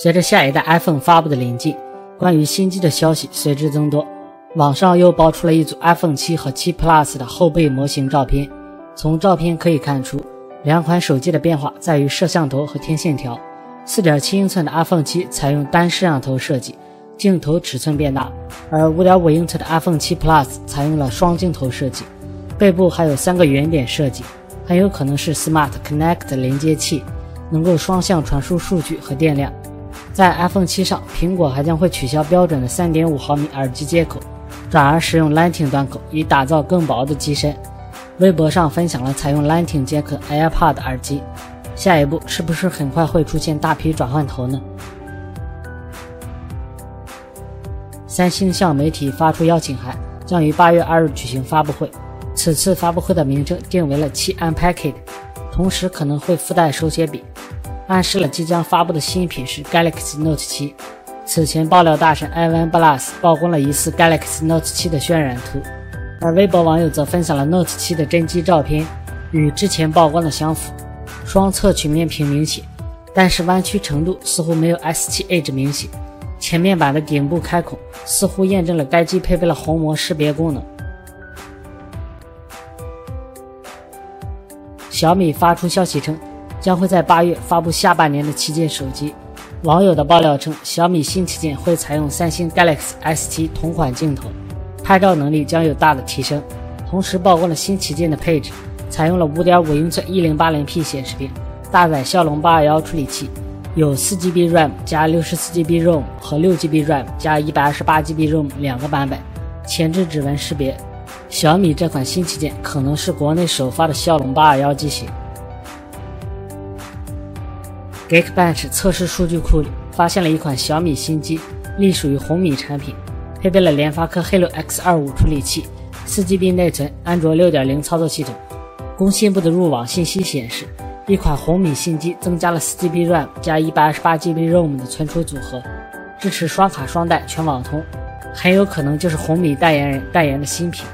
随着下一代 iPhone 发布的临近，关于新机的消息随之增多。网上又爆出了一组 iPhone 7和7 Plus 的后背模型照片。从照片可以看出，两款手机的变化在于摄像头和天线条。4.7英寸的 iPhone 7采用单摄像头设计，镜头尺寸变大；而5.5英寸的 iPhone 7 Plus 采用了双镜头设计，背部还有三个圆点设计，很有可能是 Smart Connect 连接器，能够双向传输数据和电量。在 iPhone 7上，苹果还将会取消标准的3.5毫米耳机接口，转而使用 Lightning 端口，以打造更薄的机身。微博上分享了采用 Lightning 接口 AirPod 耳机，下一步是不是很快会出现大批转换头呢？三星向媒体发出邀请函，将于8月2日举行发布会。此次发布会的名称定为了7 Unpacked，同时可能会附带手写笔。暗示了即将发布的新品是 Galaxy Note 7。此前爆料大神 Ivan Blass 曝光了疑似 Galaxy Note 7的渲染图，而微博网友则分享了 Note 7的真机照片，与之前曝光的相符，双侧曲面屏明显，但是弯曲程度似乎没有 S7 Edge 明显。前面板的顶部开孔似乎验证了该机配备了虹膜识别功能。小米发出消息称。将会在八月发布下半年的旗舰手机。网友的爆料称，小米新旗舰会采用三星 Galaxy S7 同款镜头，拍照能力将有大的提升。同时曝光了新旗舰的配置，采用了5.5英寸 1080P 显示屏，搭载骁龙821处理器，有 4GB RAM 加 64GB ROM 和 6GB RAM 加 128GB ROM 两个版本，前置指纹识别。小米这款新旗舰可能是国内首发的骁龙821机型。Geekbench 测试数据库里发现了一款小米新机，隶属于红米产品，配备了联发科 Helio X25 处理器，4GB 内存，安卓6.0操作系统。工信部的入网信息显示，一款红米新机增加了 4GB RAM 加 128GB ROM 的存储组合，支持双卡双待全网通，很有可能就是红米代言人代言的新品。